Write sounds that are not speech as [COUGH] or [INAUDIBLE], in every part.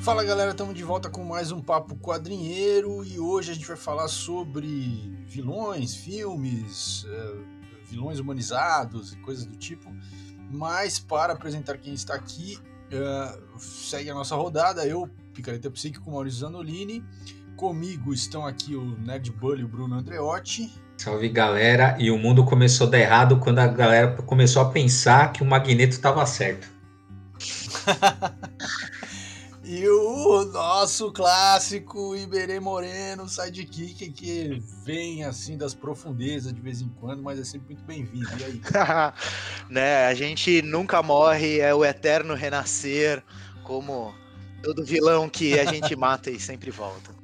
Fala galera, estamos de volta com mais um Papo Quadrinheiro e hoje a gente vai falar sobre vilões, filmes, uh, vilões humanizados e coisas do tipo. Mas para apresentar quem está aqui, uh, segue a nossa rodada. Eu, Picareta Psíquico, Maurício Zanolini. Comigo estão aqui o Nerd Bully e o Bruno Andreotti. Salve galera, e o mundo começou a dar errado quando a galera começou a pensar que o Magneto estava certo. [LAUGHS] E o nosso clássico Iberê Moreno, sidekick, que vem assim das profundezas de vez em quando, mas é sempre muito bem-vindo. E aí? [LAUGHS] né, a gente nunca morre, é o eterno renascer, como todo vilão que a gente mata e sempre volta.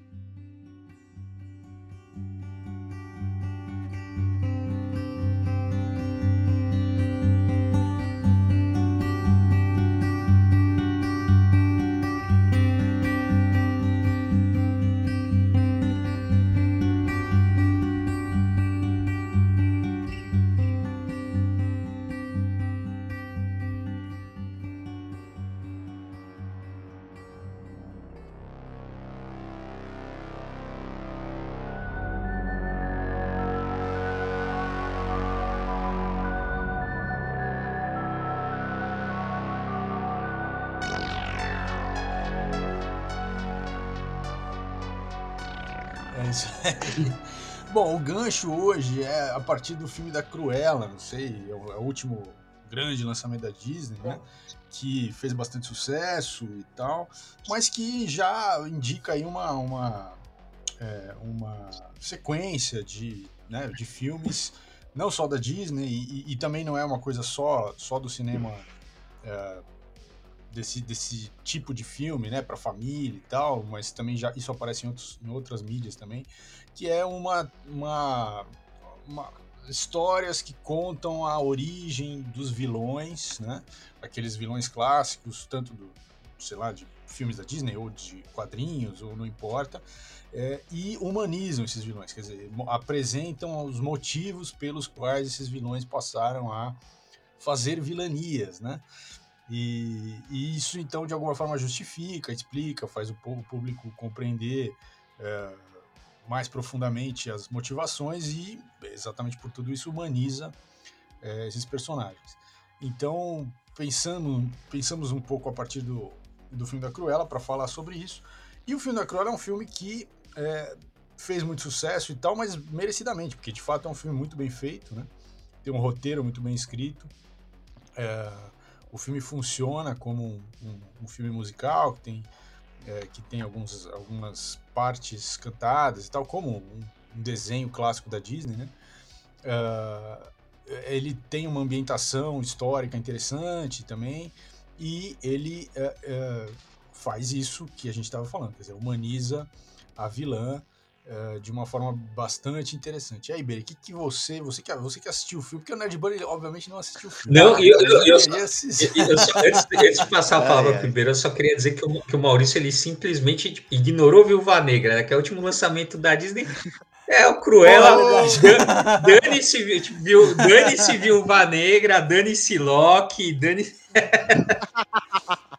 Bom, o gancho hoje é a partir do filme da Cruella, não sei, é o, é o último grande lançamento da Disney, né? Que fez bastante sucesso e tal, mas que já indica aí uma, uma, é, uma sequência de, né, de filmes, não só da Disney, e, e, também não é uma coisa só, só do cinema é, desse, desse tipo de filme, né, para família e tal, mas também já isso aparece em, outros, em outras mídias também, que é uma, uma, uma histórias que contam a origem dos vilões, né, aqueles vilões clássicos, tanto do, sei lá, de filmes da Disney ou de quadrinhos, ou não importa, é, e humanizam esses vilões, quer dizer, apresentam os motivos pelos quais esses vilões passaram a fazer vilanias, né? E, e, isso, então, de alguma forma justifica, explica, faz o público compreender é, mais profundamente as motivações e, exatamente por tudo isso, humaniza é, esses personagens. Então, pensando, pensamos um pouco a partir do, do filme da Cruella para falar sobre isso. E o filme da Cruella é um filme que é, fez muito sucesso e tal, mas merecidamente, porque de fato é um filme muito bem feito, né? Tem um roteiro muito bem escrito. É, o filme funciona como um, um, filme musical que tem, é, que tem alguns, algumas partes cantadas e tal, como um, um desenho clássico da Disney, né? Uh, ele tem uma ambientação histórica interessante também e ele uh, uh, faz isso que a gente estava falando, quer dizer, humaniza a vilã uh, de uma forma bastante interessante. E aí, Beri, o que, que você, você que, você que assistiu o filme, porque o Nerd Bunny, obviamente, não assistiu o filme. Não, eu, eu, eu, só, eu só, antes, antes, de passar a palavra para o Ribeiro, eu só queria dizer que o, que o Maurício ele simplesmente ignorou Viúva Negra, né, que é o último lançamento da Disney. É o Cruella, dane-se tipo, dane Viúva Negra, dane-se Loki, dane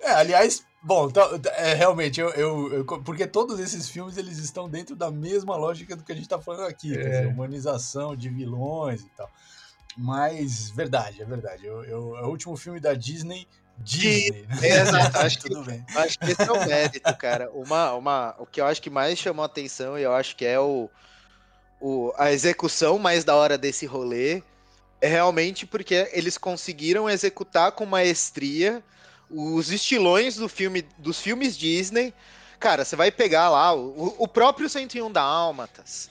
É, aliás, Bom, então, é, realmente, eu, eu, eu, Porque todos esses filmes eles estão dentro da mesma lógica do que a gente está falando aqui, é. quer dizer, humanização de vilões e tal. Mas, verdade, é verdade. Eu, eu, é o último filme da Disney. Disney, que, né? Exato, acho [LAUGHS] que, acho que esse é o mérito, cara. Uma, uma, o que eu acho que mais chamou a atenção, e eu acho que é o, o, a execução mais da hora desse rolê, é realmente porque eles conseguiram executar com maestria os estilões do filme, dos filmes Disney. Cara, você vai pegar lá o, o próprio 101 Dálmatas.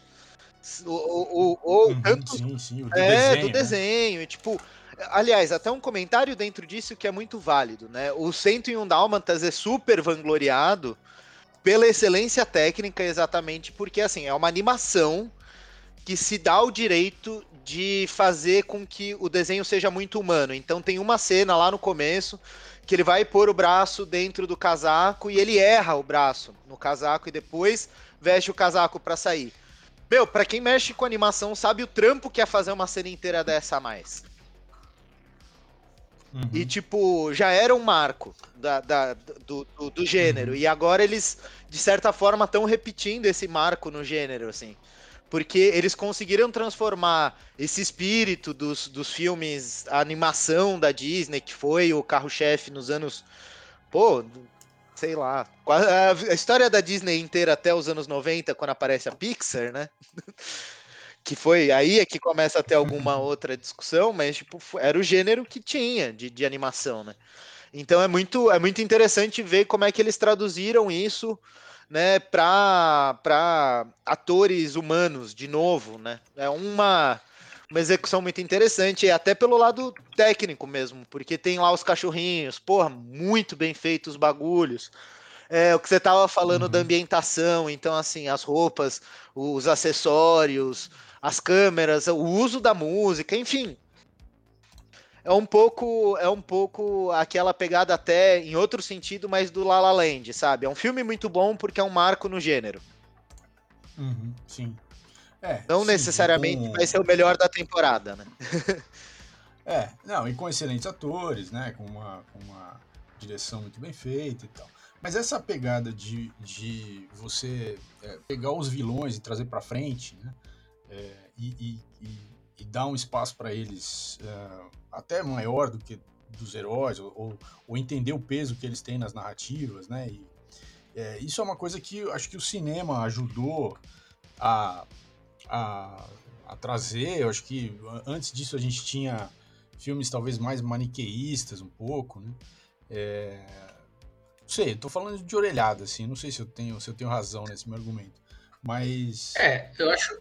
O, o, o, uhum, tanto, sim, sim, o do é, desenho, do né? desenho. E, tipo, aliás, até um comentário dentro disso que é muito válido, né? O 101 Dálmatas é super vangloriado pela excelência técnica, exatamente porque, assim, é uma animação que se dá o direito de fazer com que o desenho seja muito humano. Então tem uma cena lá no começo que ele vai pôr o braço dentro do casaco e ele erra o braço no casaco e depois veste o casaco para sair. Meu, para quem mexe com animação sabe o trampo que é fazer uma cena inteira dessa a mais. Uhum. E, tipo, já era um marco da, da do, do, do, gênero. Uhum. E agora eles, de certa forma, estão repetindo esse marco no gênero, assim. Porque eles conseguiram transformar esse espírito dos, dos filmes, a animação da Disney, que foi o carro-chefe nos anos. Pô, sei lá. A história da Disney inteira até os anos 90, quando aparece a Pixar, né? [LAUGHS] que foi aí é que começa a ter alguma [LAUGHS] outra discussão, mas tipo, era o gênero que tinha de, de animação, né? Então é muito, é muito interessante ver como é que eles traduziram isso, né, para atores humanos de novo, né? É uma uma execução muito interessante, até pelo lado técnico mesmo, porque tem lá os cachorrinhos, porra, muito bem feitos os bagulhos. É, o que você tava falando uhum. da ambientação, então assim, as roupas, os acessórios, as câmeras, o uso da música, enfim. É um pouco, é um pouco aquela pegada até em outro sentido, mas do La La Land, sabe? É um filme muito bom porque é um marco no gênero. Uhum, sim. É, não sim, necessariamente com... vai ser o melhor da temporada, né? [LAUGHS] é, não, e com excelentes atores, né? Com uma, com uma direção muito bem feita e tal. Mas essa pegada de, de você é, pegar os vilões e trazer para frente, né? é, e, e, e, dar um espaço para eles é, até maior do que dos heróis, ou, ou, entender o peso que eles têm nas narrativas, né? E, é, isso é uma coisa que acho que o cinema ajudou a, a, a, trazer. Eu acho que antes disso a gente tinha filmes talvez mais maniqueístas um pouco, né? É, não sei, tô falando de orelhada, assim, não sei se eu tenho, se eu tenho razão nesse meu argumento. Mas. É, eu acho,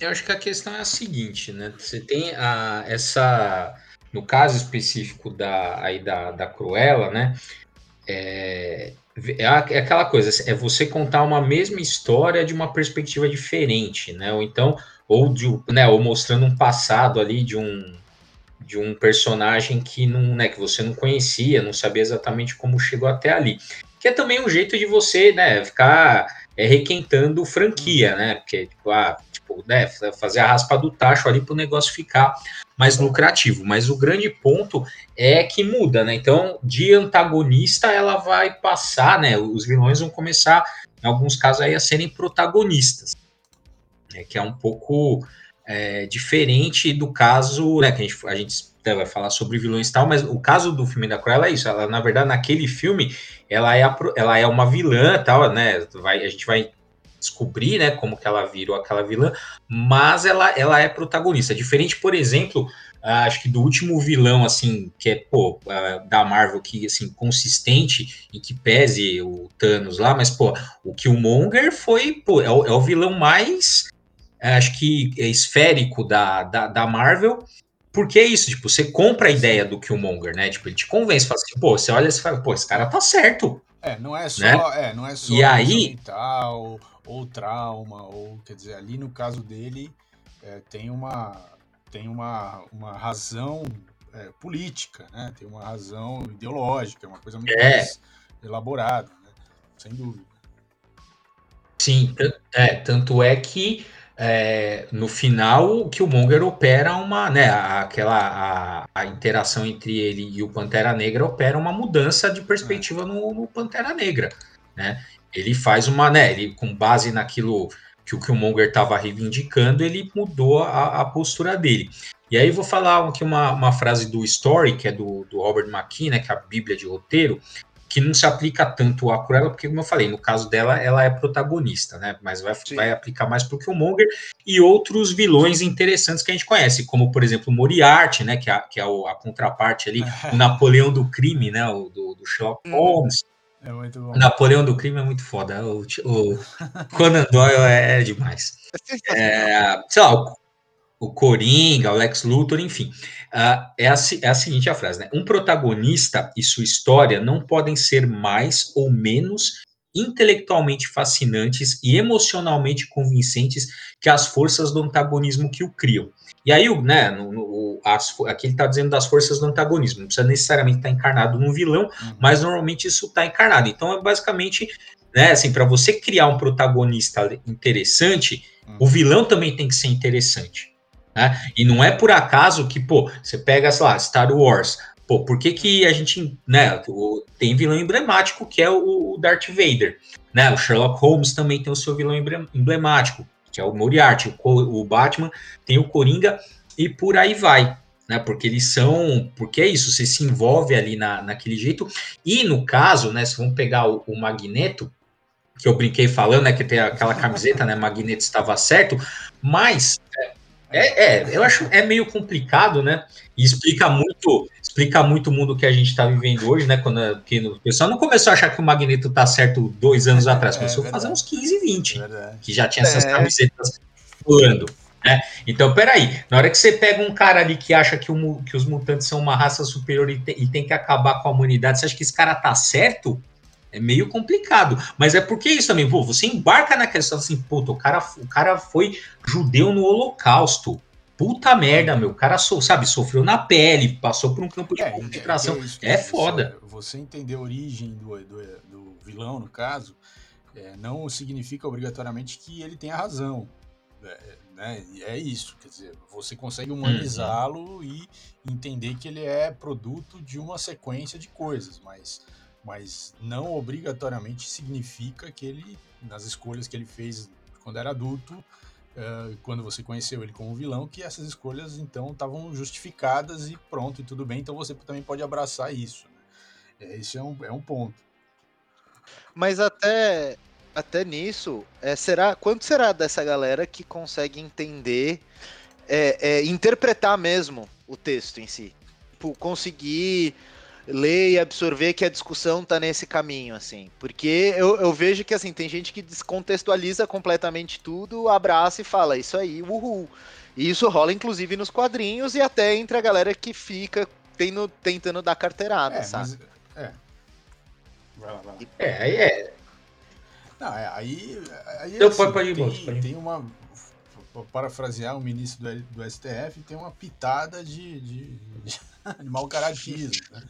eu acho que a questão é a seguinte, né? Você tem a, essa. No caso específico da, aí da, da Cruella, né? É, é, é aquela coisa, é você contar uma mesma história de uma perspectiva diferente, né? Ou então, ou, de, né, ou mostrando um passado ali de um, de um personagem que não, né, que você não conhecia, não sabia exatamente como chegou até ali. Que é também um jeito de você, né, ficar é, requentando franquia, né? Porque, tipo, ah, tipo, né, fazer a raspa do tacho ali para o negócio ficar mais lucrativo. Mas o grande ponto é que muda, né? Então, de antagonista, ela vai passar, né? Os vilões vão começar, em alguns casos, aí, a serem protagonistas. Né, que é um pouco é, diferente do caso, né? Que a gente, a gente vai falar sobre vilões e tal, mas o caso do filme da Cruella é isso. Ela, na verdade, naquele filme, ela é, a, ela é uma vilã, tal, né? Vai, a gente vai descobrir, né, como que ela virou aquela vilã, mas ela, ela é protagonista. Diferente, por exemplo, uh, acho que do último vilão, assim, que é, pô, uh, da Marvel, que, assim, consistente e que pese o Thanos lá, mas, pô, o Killmonger foi, pô, é o, é o vilão mais, uh, acho que é esférico da, da, da Marvel, porque é isso, tipo, você compra a ideia do Killmonger, né? Tipo, ele te convence, fala assim, pô, você olha e fala, pô, esse cara tá certo. É, não é só, né? é, não é só e aí, mental, ou trauma, ou quer dizer, ali no caso dele é, tem uma tem uma, uma razão é, política, né? Tem uma razão ideológica, uma coisa muito é. mais elaborada, né? sem dúvida. Sim, é, tanto é que é, no final o Killmonger opera uma, né, aquela a, a, interação entre ele e o Pantera Negra opera uma mudança de perspectiva no, no, Pantera Negra, né? Ele faz uma, né, ele com base naquilo que o Killmonger estava reivindicando, ele mudou a, a, postura dele. E aí vou falar aqui uma, uma frase do Story, que é do, do Robert McKee, né, que é a Bíblia de roteiro, que não se aplica tanto a Cruella, porque, como eu falei, no caso dela, ela é protagonista, né? Mas vai, vai aplicar mais para o Killmonger e outros vilões interessantes que a gente conhece, como, por exemplo, Moriarty, né? Que é, que é a contraparte ali, [LAUGHS] o Napoleão do crime, né? O, do, do Sherlock uhum. Holmes. É muito bom. Napoleão do crime é muito foda. O, o [LAUGHS] Conan Doyle é, é demais. É, sei lá, o, Coringa, o Lex Luthor, enfim. Uh, é, a, é a seguinte a frase, né? Um protagonista e sua história não podem ser mais ou menos intelectualmente fascinantes e emocionalmente convincentes que as forças do antagonismo que o criam. E aí, né, no, no, as, aqui ele está dizendo das forças do antagonismo, não precisa necessariamente estar tá encarnado num vilão, uhum. mas normalmente isso está encarnado. Então, é basicamente, né, assim, para você criar um protagonista interessante, uhum. o vilão também tem que ser interessante. Né? E não é por acaso que, pô, você pega, sei lá, Star Wars, Pô, por que, que a gente, né, tem vilão emblemático que é o Darth Vader, né? O Sherlock Holmes também tem o seu vilão emblemático, que é o Moriarty, o, Batman tem o Coringa e por aí vai, né? Porque eles são, porque é isso, você se envolve ali na, naquele jeito. E no caso, né, se vamos pegar o, o Magneto, que eu brinquei falando, né, que tem aquela camiseta, né, Magneto estava certo, mas é, é, eu acho é meio complicado, né? E explica muito, explica muito o mundo que a gente está vivendo hoje, né? Quando que o pessoal não começou a achar que o Magneto tá certo dois anos atrás, é, começou é, a fazer uns 15, 20, é que já tinha essas é. camisetas pulando. Né? Então, peraí, na hora que você pega um cara ali que acha que, o, que os mutantes são uma raça superior e, te, e tem que acabar com a humanidade, você acha que esse cara tá certo? É meio complicado. Mas é porque isso também, pô, você embarca na questão assim, puta, o cara, o cara foi judeu no holocausto. Puta merda, meu. O cara, so, sabe, sofreu na pele, passou por um campo de é, concentração. É, é, é foda. Você, você, entender a origem do, do, do vilão, no caso, é, não significa obrigatoriamente que ele tenha razão. É, né? É isso, quer dizer, você consegue humanizá-lo uhum. e entender que ele é produto de uma sequência de coisas, mas mas não obrigatoriamente significa que ele, nas escolhas que ele fez quando era adulto, uh, quando você conheceu ele como vilão, que essas escolhas então estavam justificadas e pronto, e tudo bem, então você também pode abraçar isso. Né? É, esse é um, é um ponto. Mas até, até nisso, é, será quanto será dessa galera que consegue entender, é, é, interpretar mesmo o texto em si? Tipo, conseguir ler e absorver que a discussão tá nesse caminho, assim. Porque eu, eu vejo que, assim, tem gente que descontextualiza completamente tudo, abraça e fala, isso aí, uhul. E isso rola, inclusive, nos quadrinhos e até entre a galera que fica tendo, tentando dar carteirada, é, sabe? Mas, é. Vai lá, vai lá. É, aí é. Não, é, aí. aí então, assim, pode, pode ir, tem, moço, pode ir. tem uma. Parafrasear o ministro do, do STF, tem uma pitada de, de, de [LAUGHS] de mau caratismo. Né?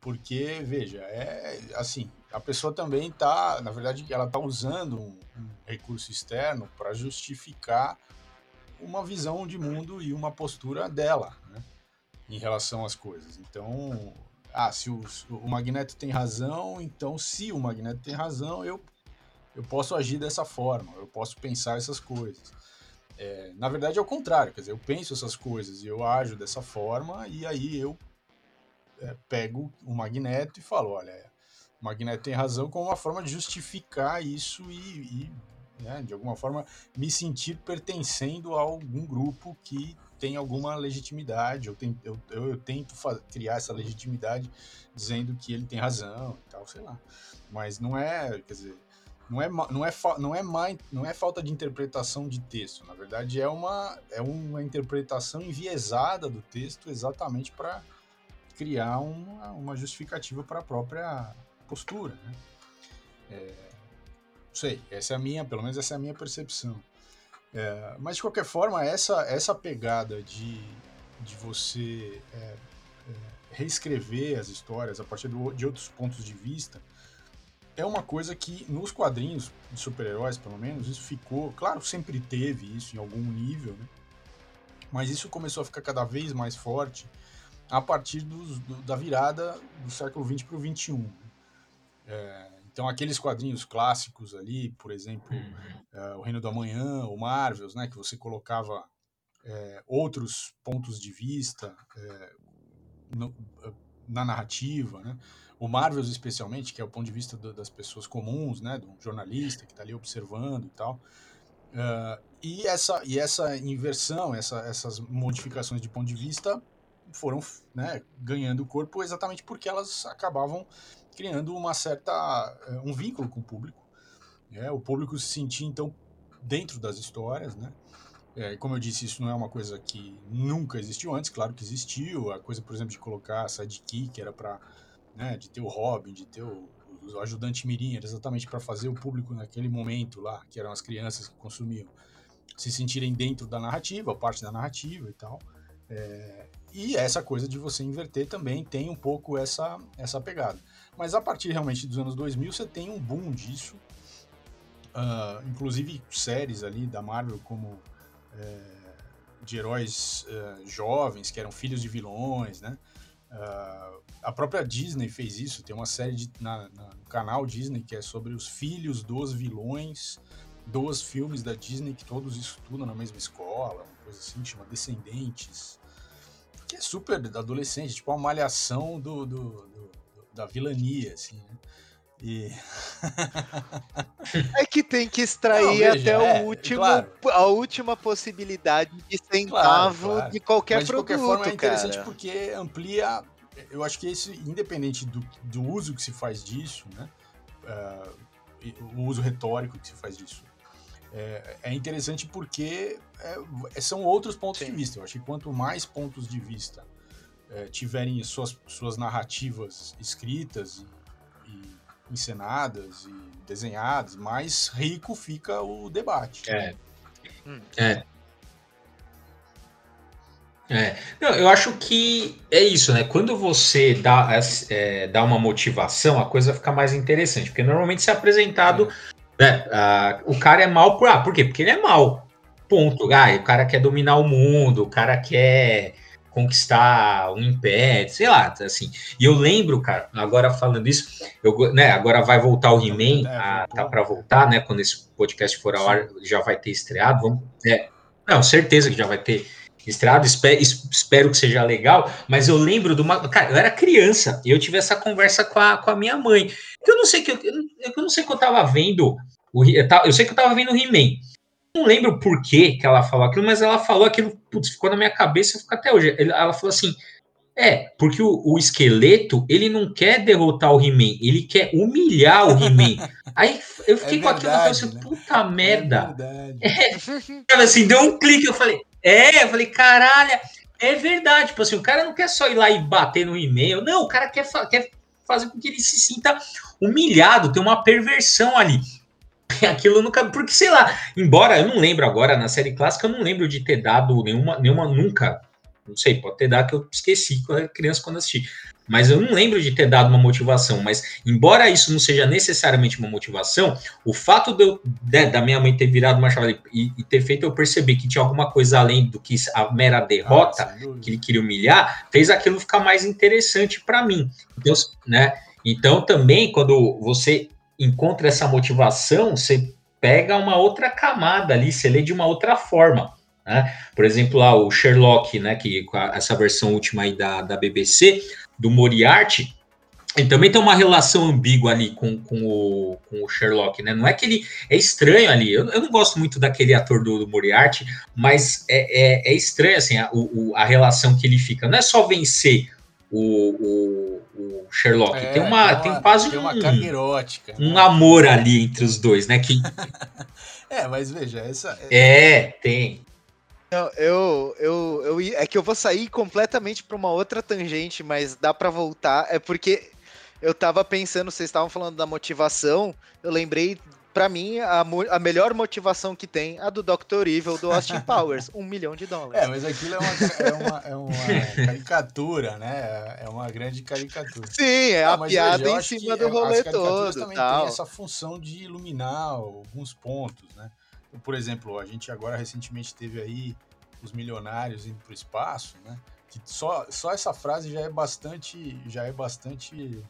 Porque, veja, é assim, a pessoa também está, na verdade, ela está usando um, um, recurso externo para justificar uma visão de mundo e uma postura dela, né, em relação às coisas. Então, ah, se o, o Magneto tem razão, então se o Magneto tem razão, eu, eu posso agir dessa forma, eu posso pensar essas coisas. É, na verdade é o contrário, quer dizer, eu penso essas coisas e eu ajo dessa forma, e aí eu é, pego o Magneto e falo, olha, o Magneto tem razão como uma forma de justificar isso e, e né, de alguma forma me sentir pertencendo a algum grupo que tem alguma legitimidade, eu eu, eu, eu tento criar essa legitimidade dizendo que ele tem razão e tal, sei lá. Mas não é, quer dizer, não é, não é, não é, má, não é falta de interpretação de texto, na verdade é uma, é uma interpretação enviesada do texto exatamente para criar uma, uma justificativa para a própria postura. Né? É, não sei, essa é a minha, pelo menos essa é a minha percepção. É, mas de qualquer forma, essa, essa pegada de, de você é, é reescrever as histórias a partir do, de outros pontos de vista é uma coisa que nos quadrinhos de super-heróis, pelo menos, isso ficou. Claro, sempre teve isso em algum nível, né? Mas isso começou a ficar cada vez mais forte a partir dos, do, da virada do século XX para o XXI. É, então, aqueles quadrinhos clássicos ali, por exemplo, uhum. é, O Reino do Amanhã, o Marvels, né, que você colocava é, outros pontos de vista é, na narrativa, né? o Marvels especialmente, que é o ponto de vista do, das pessoas comuns, né, um jornalista que está ali observando e tal. Uh, e, essa, e essa inversão, essa, essas modificações de ponto de vista foram né, ganhando corpo exatamente porque elas acabavam criando uma certa eh, um vínculo com o público. Né? O público se sentia então dentro das histórias, né? É, como eu disse, isso não é uma coisa que nunca existiu antes, claro que existiu. A coisa, por exemplo, de colocar sidekick era para né, de ter o Robin, de ter o, o ajudante Mirim, era exatamente para fazer o público naquele momento lá, que eram as crianças que consumiam, se sentirem dentro da narrativa, parte da narrativa e tal. É, e essa coisa de você inverter também tem um pouco essa, essa pegada. Mas a partir realmente dos anos 2000 você tem um boom disso, uh, inclusive séries ali da Marvel como de heróis uh, jovens que eram filhos de vilões, né? Uh, a própria Disney fez isso, tem uma série de, na, na, no canal Disney que é sobre os filhos dos vilões dos filmes da Disney que todos estudam na mesma escola, uma coisa assim, chama Descendentes, que é super adolescente, tipo uma malhação do, do, do da vilania, assim, né? E... é que tem que extrair Não, veja, até é, o último, claro. a última possibilidade de centavo claro, claro. de qualquer Mas, produto. De qualquer forma, é interessante cara. porque amplia. Eu acho que isso, independente do, do uso que se faz disso, né? Uh, o uso retórico que se faz disso. É, é interessante porque é, são outros pontos Sim. de vista. Eu acho que quanto mais pontos de vista tiverem suas, suas narrativas escritas encenadas e desenhadas, mais rico fica o debate. É. Hum. É. É. Não, eu acho que é isso, né? Quando você dá, é, dá uma motivação, a coisa fica mais interessante, porque normalmente se é apresentado, é. né? Ah, o cara é mal por. Ah, por quê? Porque ele é mal. Ponto. Ah, o cara quer dominar o mundo, o cara quer conquistar um império, sei lá, assim. E eu lembro, cara, agora falando isso, eu, né, agora vai voltar o He-Man, é, tá para voltar, né, quando esse podcast for ao ar, já vai ter estreado, vamos, é, não, certeza que já vai ter estreado, espero, espero que seja legal, mas eu lembro de uma, cara, eu era criança, e eu tive essa conversa com a, com a minha mãe, que eu não sei que eu, eu não sei que eu tava vendo, o, eu sei que eu tava vendo o He-Man, não lembro por que, ela falou aquilo, mas ela falou aquilo, putz, ficou na minha cabeça e fica até hoje. Ela falou assim: é, porque o, o, esqueleto, ele não quer derrotar o He-Man, ele quer humilhar o He-Man. [LAUGHS] Aí eu fiquei é com aquilo, eu falei assim, né? puta é merda. É, assim, deu um clique, eu falei, é, eu falei, caralho, é verdade. Tipo assim, o cara não quer só ir lá e bater no e-mail, não, o cara quer, quer fazer com que ele se sinta humilhado, tem uma perversão ali. [LAUGHS] aquilo nunca. Porque, sei lá, embora eu não lembro agora, na série clássica, eu não lembro de ter dado nenhuma, nenhuma nunca. Não sei, pode ter dado que eu esqueci quando era criança quando assisti. Mas eu não lembro de ter dado uma motivação. Mas, embora isso não seja necessariamente uma motivação, o fato de eu, de, da minha mãe ter virado uma chave e, e, ter feito eu perceber que tinha alguma coisa além do que a mera derrota, ah, que ele queria humilhar, fez aquilo ficar mais interessante para mim. Então, né? Então, também, quando você encontra essa motivação, você pega uma outra camada ali, você lê de uma outra forma. Né? Por exemplo, lá o Sherlock, né, que essa versão última aí da, da BBC, do Moriarty, ele também tem uma relação ambígua ali com, com, o, com o Sherlock, né? Não é que ele é estranho ali. Eu, eu não gosto muito daquele ator do, do Moriarty, mas é, é, é estranho assim a, o, a relação que ele fica. Não é só vencer o, o, o Sherlock. É, tem, uma, tem, uma, tem quase tem uma um, erótica, né? um amor ali entre os dois, né? Que... [LAUGHS] é, mas veja, essa. É, é tem. Não, eu, eu, eu, é que eu vou sair completamente para uma outra tangente, mas dá para voltar. É porque eu tava pensando, vocês estavam falando da motivação, eu lembrei para mim, a, a, melhor motivação que tem a do Dr. Evil do Austin [LAUGHS] Powers, um milhão de dólares. É, mas aquilo é uma, é uma, é uma caricatura, né? É uma grande caricatura. Sim, é a piada em cima do rolê todo. também tal. tem essa função de iluminar alguns pontos, né? Por exemplo, a gente agora recentemente teve aí os milionários indo para o espaço, né? Que só, só essa frase já é bastante, já é bastante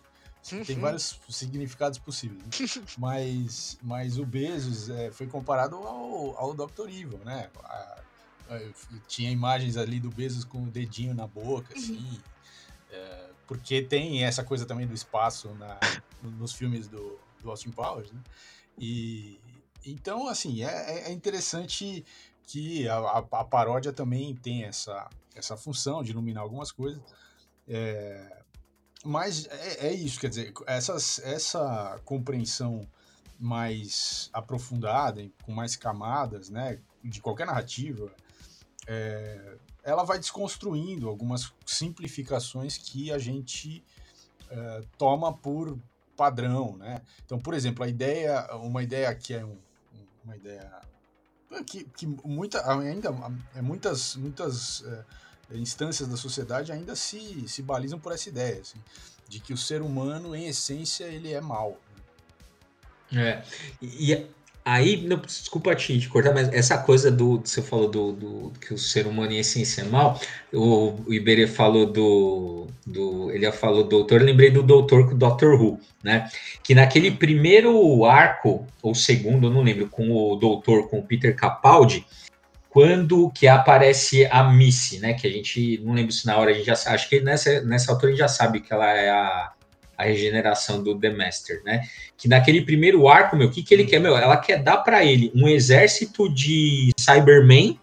tem vários significados possíveis. Né? [LAUGHS] mas, mas o Bezos é, foi comparado ao, ao Dr. Evil, né? A, a, tinha imagens ali do Bezos com o dedinho na boca, uhum. assim. É, porque tem essa coisa também do espaço na, nos filmes do, do Austin Powers, né? E então, assim, é, é interessante que a, a, a, paródia também tem essa, essa função de iluminar algumas coisas. É, mas é, é, isso, quer dizer, essas, essa compreensão mais aprofundada, com mais camadas, né, de qualquer narrativa, é, ela vai desconstruindo algumas simplificações que a gente é, toma por padrão, né? Então, por exemplo, a ideia, uma ideia que é um, uma ideia que, que muita, ainda é muitas, muitas é, instâncias da sociedade ainda se, se balizam por essa ideia, assim, de que o ser humano, em essência, ele é mal. É, e, Aí, não, desculpa te, te, cortar, mas essa coisa do. Você falou do, do que o ser humano em essência é mal. O, o Iberê falou do, do. Ele falou doutor, eu lembrei do doutor com o Doctor Who, né? Que naquele primeiro arco, ou segundo, não lembro, com o doutor, com o Peter Capaldi, quando que aparece a Missy, né? Que a gente não lembra se na hora a gente já acho que nessa, nessa altura a gente já sabe que ela é a, a regeneração do The Master, né? Que naquele primeiro arco, meu, o que, que ele quer? Meu, ela quer dar para ele um exército de Cybermen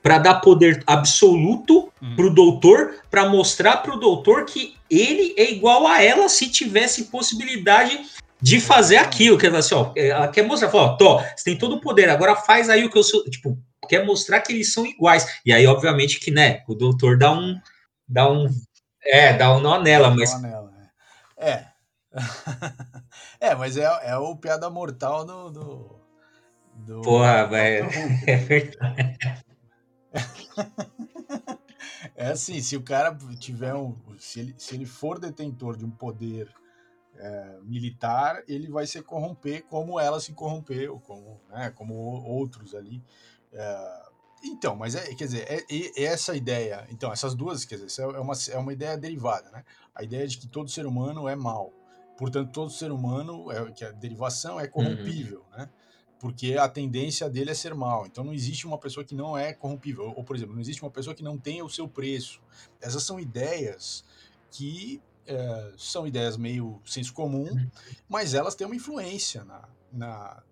para dar poder absoluto uhum. pro doutor, para mostrar pro doutor que ele é igual a ela se tivesse possibilidade de fazer aquilo. Quer dizer assim, ó, ela quer mostrar, fala, ó, Tó, você tem todo o poder, agora faz aí o que eu sou. Tipo, quer mostrar que eles são iguais. E aí, obviamente, que, né, o doutor dá um. Dá um. É, dá um nó nela, mas. Nó nela. É. [LAUGHS] é, mas é, é o piada mortal do. do, do Porra, velho. [LAUGHS] É verdade. [LAUGHS] É assim, se o cara tiver um. Se ele, se ele for detentor de um poder é, militar, ele vai se corromper como ela se corrompeu, como, né, como outros ali. É, então, mas é, quer dizer, é, é, essa ideia, então, essas duas, quer dizer, é uma, é uma ideia derivada, né? A ideia de que todo ser humano é mal. Portanto, todo ser humano, é, que a derivação é corrompível, uhum. né? Porque a tendência dele é ser mal. Então não existe uma pessoa que não é corrompível. Ou, ou, por exemplo, não existe uma pessoa que não tenha o seu preço. Essas são ideias que é, são ideias meio senso comum, uhum. mas elas têm uma influência na, na,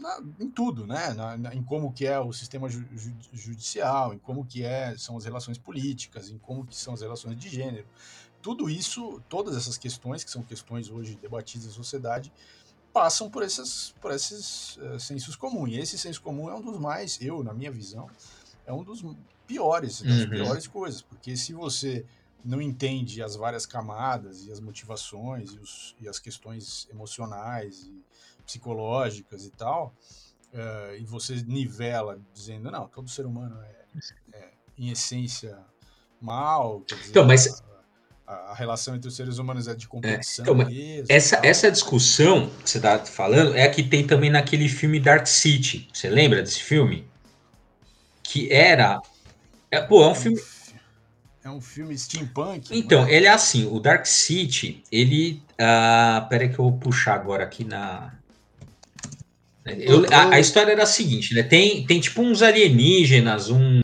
na, em tudo, né? Na, na, em como que é o sistema ju, ju, judicial, em como que é, são as relações políticas, em como que são as relações de gênero. Tudo isso, todas essas questões, que são questões hoje debatidas na sociedade, passam por, essas, por esses uh, sensos comuns. E esse senso comum é um dos mais, eu, na minha visão, é um dos piores, das uhum. piores coisas, porque se você não entende as várias camadas e as motivações e, os, e as questões emocionais e psicológicas e tal, uh, e você nivela dizendo, não, todo ser humano é, é em essência mal. Dizer, então, mas a, a, relação entre os seres humanos é de é, competição é, então, mesmo. Essa, essa discussão que você está falando é a que tem também naquele filme Dark City. Você lembra desse filme? Que era. É, pô, é um filme. É um filme steampunk. Então, é? ele é assim, o Dark City, ele. Uh, pera que eu vou puxar agora aqui na, eu, a, a, história era a seguinte, né? Tem, tem tipo uns alienígenas, um.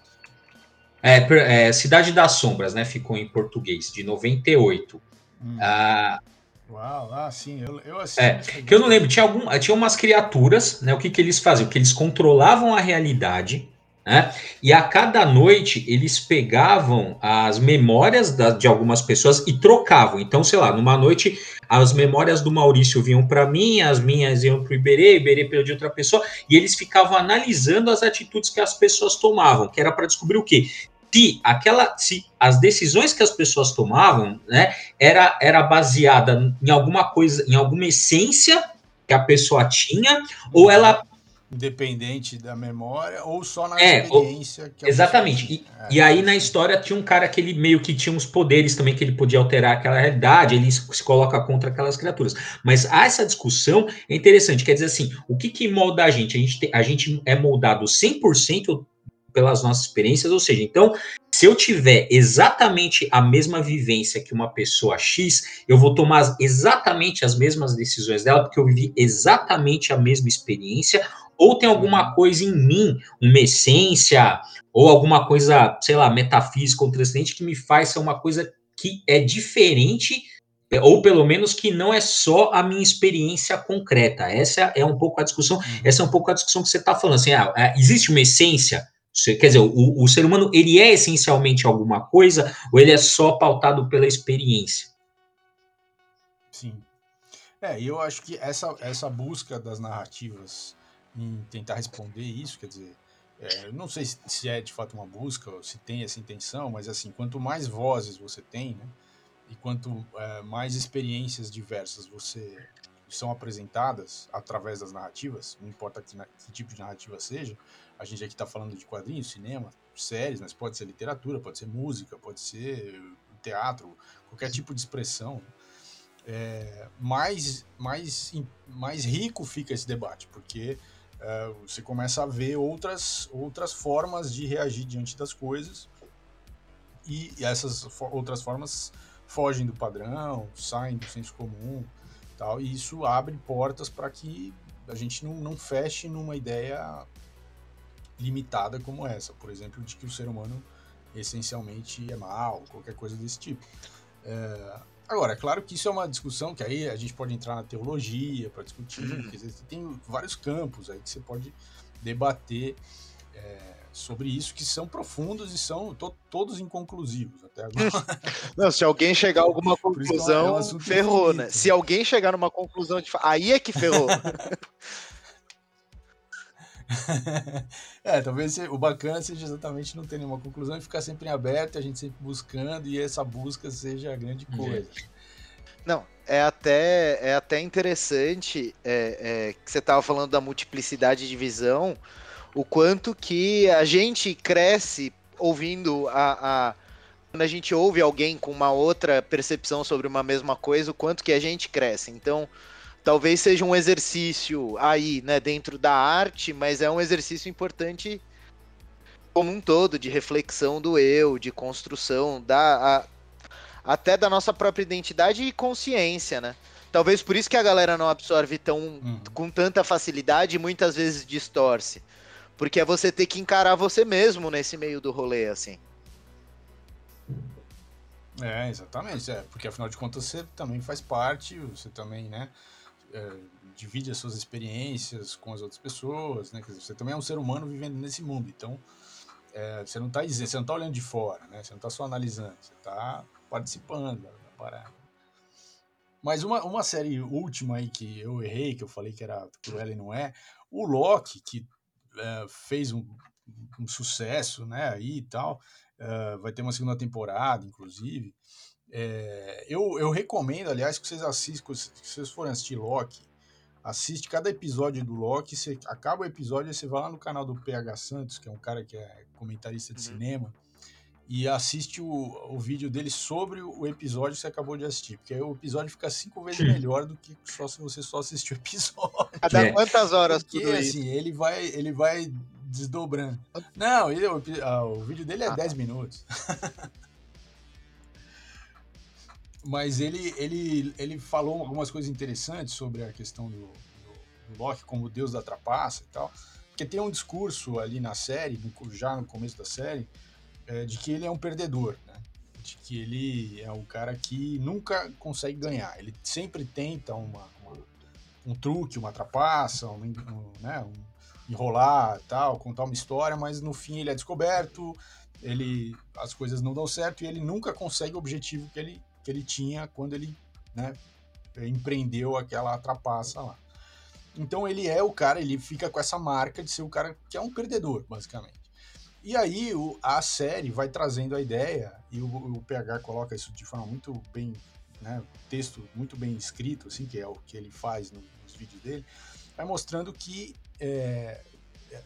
É, é, Cidade das Sombras, né? Ficou em português, de 98. Hum. Ah, Uau, ah, sim, eu, eu assisti. É, que eu não lembro, tinha, algum, tinha umas criaturas, né? O que, que eles faziam? Que eles controlavam a realidade né? E a cada noite eles pegavam as memórias da, de algumas pessoas e trocavam. Então, sei lá, numa noite as memórias do Maurício vinham para mim, as minhas iam para o Iberê, Iberê para de outra pessoa, e eles ficavam analisando as atitudes que as pessoas tomavam, que era para descobrir o quê? Se aquela, se as decisões que as pessoas tomavam, né, era, era baseada em alguma coisa, em alguma essência que a pessoa tinha, ou ela independente da memória ou só na é, experiência que exatamente. e, é, e, aí na história tinha um cara que ele meio que tinha uns poderes também que ele podia alterar aquela realidade ele se coloca contra aquelas criaturas. Mas essa discussão é interessante quer dizer assim o que que molda a gente? A gente, te, a gente é moldado 100% pelas nossas experiências ou seja então se eu tiver exatamente a mesma vivência que uma pessoa X, eu vou tomar exatamente as mesmas decisões dela, porque eu vivi exatamente a mesma experiência, ou tem alguma coisa em mim, uma essência, ou alguma coisa, sei lá, metafísica ou transcendente que me faz ser uma coisa que é diferente, ou pelo menos que não é só a minha experiência concreta. Essa é um pouco a discussão, uhum. essa é um pouco a discussão que você está falando, assim, ah, é, existe uma essência, quer dizer, o, o ser humano, ele é essencialmente alguma coisa, ou ele é só pautado pela experiência? Sim. É, e eu acho que essa, essa busca das narrativas em tentar responder isso, quer dizer, é, não sei se é de fato uma busca, se tem essa intenção, mas assim, quanto mais vozes você tem, né, e quanto é, mais experiências diversas você são apresentadas através das narrativas, não importa que, que tipo de narrativa seja, a gente aqui está falando de quadrinhos, cinema, séries, mas pode ser literatura, pode ser música, pode ser teatro, qualquer tipo de expressão, é, mais, mais, mais rico fica esse debate, porque uh, você começa a ver outras, outras formas de reagir diante das coisas e, essas outras formas fogem do padrão, saem do senso comum, tal, e isso abre portas para que a gente não, não feche numa ideia limitada como essa, por exemplo, de que o ser humano essencialmente é mal, qualquer coisa desse tipo. É, agora, é claro que isso é uma discussão que aí a gente pode entrar na teologia para discutir, uhum. porque tem vários campos aí que você pode debater é, sobre isso que são profundos e são to todos inconclusivos até agora. [LAUGHS] Não, se alguém chegar a alguma conclusão, é um ferrou, né? Se alguém chegar numa conclusão de aí é que ferrou. [LAUGHS] [LAUGHS] é, talvez o bacana seja exatamente não ter nenhuma conclusão e ficar sempre em aberto, a gente sempre buscando e essa busca seja a grande coisa. Não, é até, é até interessante é, é, que você estava falando da multiplicidade de visão, o quanto que a gente cresce ouvindo a, a quando a gente ouve alguém com uma outra percepção sobre uma mesma coisa, o quanto que a gente cresce. Então, talvez seja um exercício aí, né, dentro da arte, mas é um exercício importante como um todo, de reflexão do eu, de construção da a, até da nossa própria identidade e consciência, né? Talvez por isso que a galera não absorve tão uhum. com tanta facilidade e muitas vezes distorce. Porque é você ter que encarar você mesmo nesse meio do rolê, assim. É, exatamente. É, porque afinal de contas você também faz parte, você também, né? É, divide as suas experiências com as outras pessoas, né? Dizer, você também é um ser humano vivendo nesse mundo, então é, você não está você não tá olhando de fora, né? Você não está só analisando, você está participando da, parada. Mas uma, uma série última aí que eu errei, que eu falei que era Cruella e não é, o Loki, que é, fez um, um, sucesso, né, aí e tal, é, vai ter uma segunda temporada, inclusive, é, eu, eu recomendo, aliás, que vocês assistam, se vocês forem assistir Loki, assiste cada episódio do Loki, você acaba o episódio, você vai lá no canal do PH Santos, que é um cara que é comentarista de uhum. cinema, e assiste o, o vídeo dele sobre o episódio que você acabou de assistir, porque aí o episódio fica cinco vezes melhor do que só se você só assistir o episódio. Cada é. quantas horas porque, tudo assim, isso? ele vai, ele vai desdobrando. Não, ele, o, a, o vídeo dele é ah, 10 tá. minutos. [LAUGHS] mas ele, ele, ele falou algumas coisas interessantes sobre a questão do, do, do Loki como deus da trapaça e tal. Porque tem um discurso ali na série, já no começo da série, é, de que ele é um perdedor, né? De que ele é um cara que nunca consegue ganhar. Ele sempre tenta uma, uma um truque, uma trapaça, um, um, né, um enrolar tal, contar uma história, mas no fim ele é descoberto, ele as coisas não dão certo e ele nunca consegue o objetivo que ele que ele tinha quando ele né, empreendeu aquela trapaça lá. Então ele é o cara, ele fica com essa marca de ser o cara que é um perdedor, basicamente. E aí o, a série vai trazendo a ideia, e o, o PH coloca isso de forma muito bem, né, texto muito bem escrito, assim, que é o que ele faz no, nos vídeos dele, vai mostrando que, é,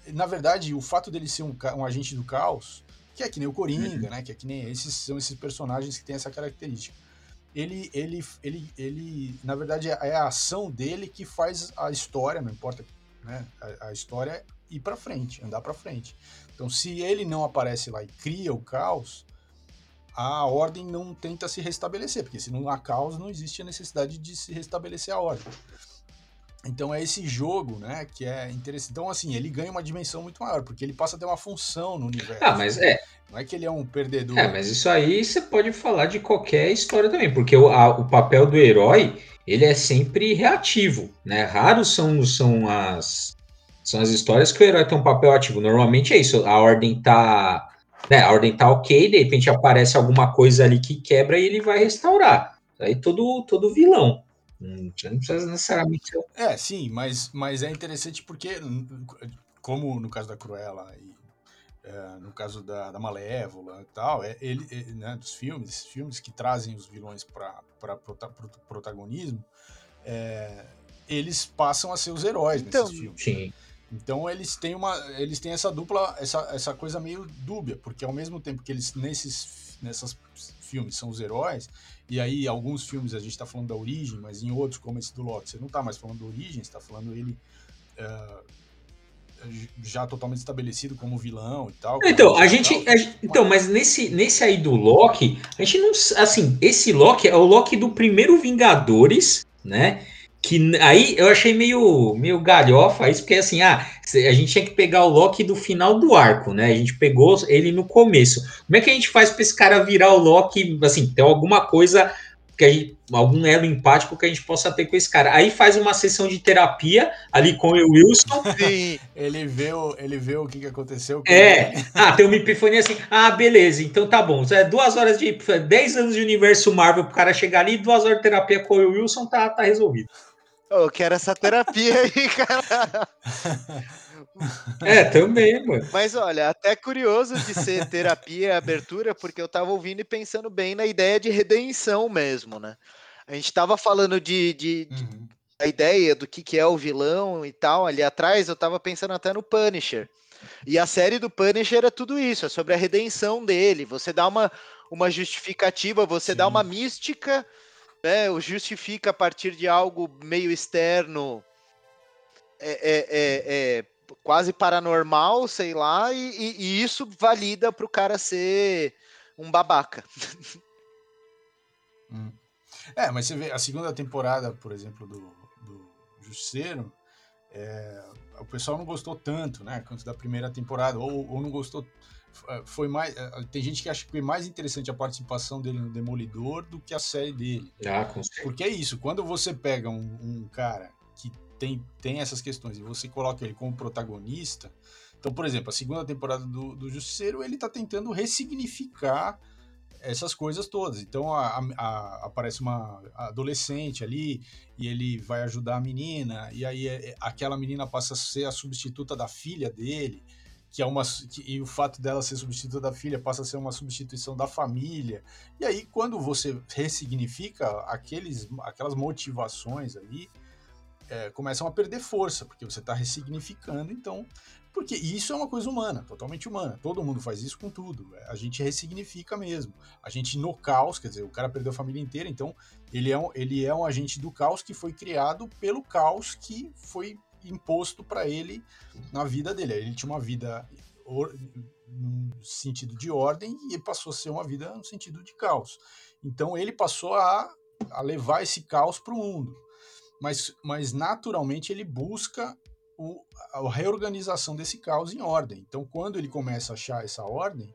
na verdade, o fato dele ser um, um agente do caos, que é que nem o Coringa, uhum. né, que é que nem esses são esses personagens que têm essa característica ele, ele, ele, ele, na verdade, é a ação dele que faz a história, não importa, né? A, a história ir para frente, andar para frente. Então, se ele não aparece lá e cria o caos, a ordem não tenta se restabelecer, porque se não há caos, não existe a necessidade de se restabelecer a ordem. Então é esse jogo, né, que é interessante. Então, assim, ele ganha uma dimensão muito maior, porque ele passa a ter uma função no universo. Ah, mas é. Não é que ele é um perdedor. É, mas isso aí você pode falar de qualquer história também, porque o, a, o papel do herói, ele é sempre reativo, né? Raros são, são as são as histórias que o herói tem um papel ativo. Normalmente é isso, a ordem tá, né, a ordem tá OK, de repente aparece alguma coisa ali que quebra e ele vai restaurar. Aí todo todo vilão não precisa necessariamente. É, sim, mas, mas é interessante porque, como no caso da Cruella e é, no caso da, da Malévola e tal, é, ele, é, né, dos filmes, esses filmes que trazem os vilões para prota, protagonismo, é, eles passam a ser os heróis então, nesses filmes. Sim. Então eles têm uma, eles têm essa dupla, essa, essa coisa meio dúbia, porque ao mesmo tempo que eles nesses nessas filmes são os heróis, e aí alguns filmes a gente está falando da origem, mas em outros como esse do Loki, você não está mais falando da origem, você está falando ele uh, já totalmente estabelecido como vilão e tal. Então, a gente, a, então, mas nesse, nesse aí do Loki, a gente não, assim, esse Loki é o Loki do primeiro Vingadores, né? Que aí eu achei meio, meio galhofa isso, porque assim, ah, a gente tinha que pegar o Loki do final do arco, né? A gente pegou ele no começo. Como é que a gente faz para esse cara virar o Loki, assim, ter alguma coisa que a gente, algum elo empático que a gente possa ter com esse cara. Aí faz uma sessão de terapia ali com o Wilson. [LAUGHS] Sim. ele vê o, ele vê o que, que aconteceu. é. Ele. Ah, tem uma epifania assim. Ah, beleza. Então tá bom. É duas horas de. dez anos de universo Marvel pro cara chegar ali, duas horas de terapia com o Wilson, tá, tá resolvido. Eu quero essa terapia aí, [LAUGHS] cara. É, também, mano. Mas olha, até curioso de ser terapia e abertura, porque eu tava ouvindo e pensando bem na ideia de redenção mesmo, né? A gente tava falando de, de, de uhum. a ideia do que, que é o vilão e tal. Ali atrás eu tava pensando até no Punisher. E a série do Punisher é tudo isso, é sobre a redenção dele. Você dá uma, uma justificativa, você Sim. dá uma mística né, justifica a partir de algo meio externo, é, é, é, é quase paranormal, sei lá, e, e, e isso valida para o cara ser um babaca. Hum. É, mas você vê a segunda temporada, por exemplo, do, do Justiceiro, é, o pessoal não gostou tanto, né, quanto da primeira temporada, ou, ou não gostou foi mais. É, tem gente que acha que foi mais interessante a participação dele no Demolidor do que a série dele. Ah, com Porque é isso, quando você pega um, um, cara que tem, tem essas questões e você coloca ele como protagonista. Então, por exemplo, a segunda temporada do, do Justiceiro, ele tá tentando ressignificar essas coisas todas. Então a, a, aparece uma adolescente ali e ele vai ajudar a menina, e aí é, aquela menina passa a ser a substituta da filha dele que é uma que, e o fato dela ser substituta da filha passa a ser uma substituição da família. E aí quando você ressignifica aqueles aquelas motivações ali é, começam a perder força porque você está ressignificando. Então porque isso é uma coisa humana, totalmente humana. Todo mundo faz isso com tudo. A gente ressignifica mesmo. A gente no caos, quer dizer, o cara perdeu a família inteira, então ele é um, ele é um agente do caos que foi criado pelo caos que foi imposto para ele na vida dele. Ele tinha uma vida no sentido de ordem e passou a ser uma vida no sentido de caos. Então ele passou a, a levar esse caos para o mundo. Mas, mas naturalmente ele busca o, a reorganização desse caos em ordem. Então quando ele começa a achar essa ordem,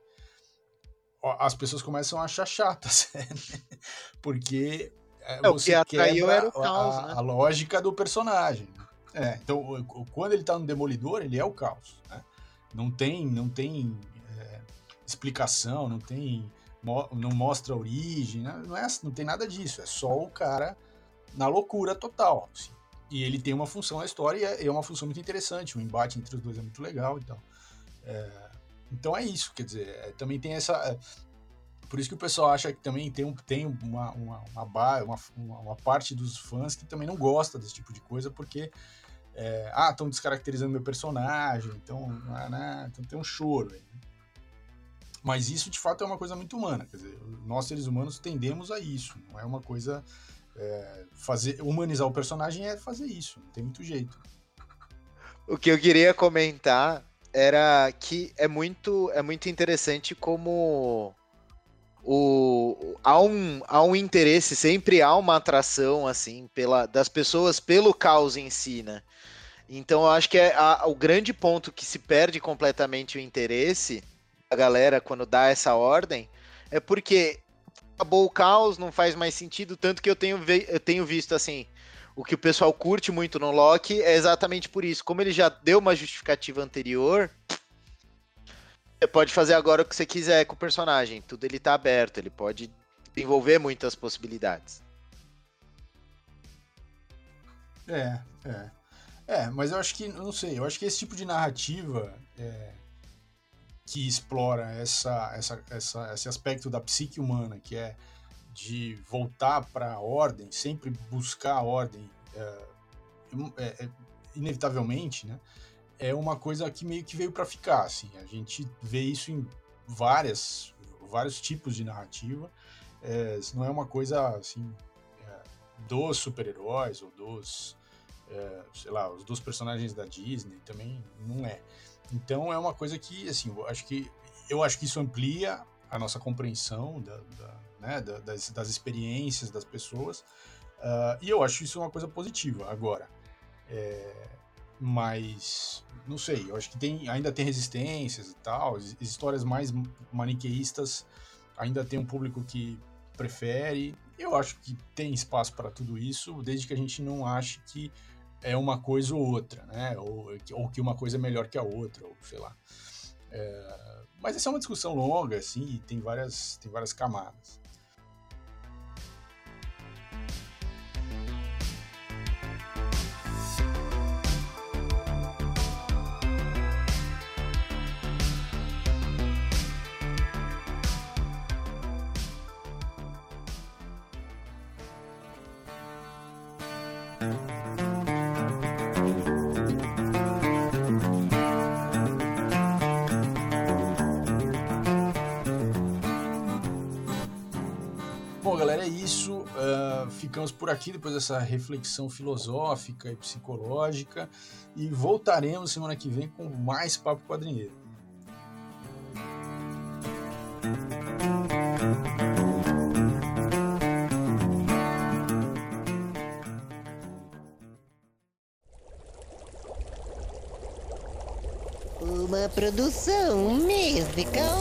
as pessoas começam a achar chatas, [LAUGHS] né? porque é, é, você o que atraiu era o caos, a, né? a lógica do personagem. É, então, quando ele tá no Demolidor, ele é o caos. Né? Não tem, não tem é, explicação, não tem. não mostra a origem, né? não, é, não tem nada disso. É só o cara na loucura total. Assim. E ele tem uma função na história e é, é, uma função muito interessante. O embate entre os dois é muito legal e tal. É, então é isso, quer dizer, é, também tem essa. É, por isso que o pessoal acha que também tem, um, tem uma, uma, uma, uma parte dos fãs que também não gosta desse tipo de coisa, porque é, ah, estão descaracterizando meu personagem, então, né, então tem um choro. Né? Mas isso de fato é uma coisa muito humana, quer dizer, nós seres humanos tendemos a isso, não é uma coisa é, fazer humanizar o personagem é fazer isso, não tem muito jeito. O que eu queria comentar era que é muito é muito interessante como o, há, um, há um interesse, sempre há uma atração assim pela, das pessoas pelo caos em si, né? Então eu acho que é a, o grande ponto que se perde completamente o interesse da galera quando dá essa ordem é porque acabou o caos, não faz mais sentido, tanto que eu tenho, eu tenho visto assim, o que o pessoal curte muito no Loki é exatamente por isso. Como ele já deu uma justificativa anterior, você pode fazer agora o que você quiser com o personagem. Tudo ele tá aberto, ele pode desenvolver muitas possibilidades. É, é. É, mas eu acho que, não sei, eu acho que esse tipo de narrativa é, que explora essa, essa, essa, esse aspecto da psique humana, que é de voltar para a ordem, sempre buscar a ordem, é, é, é, inevitavelmente, né? É uma coisa que meio que veio para ficar, assim. A gente vê isso em várias, vários tipos de narrativa. É, não é uma coisa assim é, dos super-heróis ou dos é, sei lá, os dois personagens da Disney também não é. Então é uma coisa que, assim, eu acho que eu acho que isso amplia a nossa compreensão da, da, né, das, das, experiências das pessoas uh, e eu acho isso uma coisa positiva. Agora, é, mas não sei, eu acho que tem, ainda tem resistências e tal, as histórias mais maniqueístas ainda tem um público que prefere. Eu acho que tem espaço para tudo isso, desde que a gente não ache que é uma coisa ou outra, né? Ou, ou que uma coisa é melhor que a outra, ou sei lá. É, mas essa é uma discussão longa, assim, e tem várias, tem várias camadas. Ficamos por aqui depois dessa reflexão filosófica e psicológica e voltaremos semana que vem com mais Papo Quadrinheiro. Uma produção musical.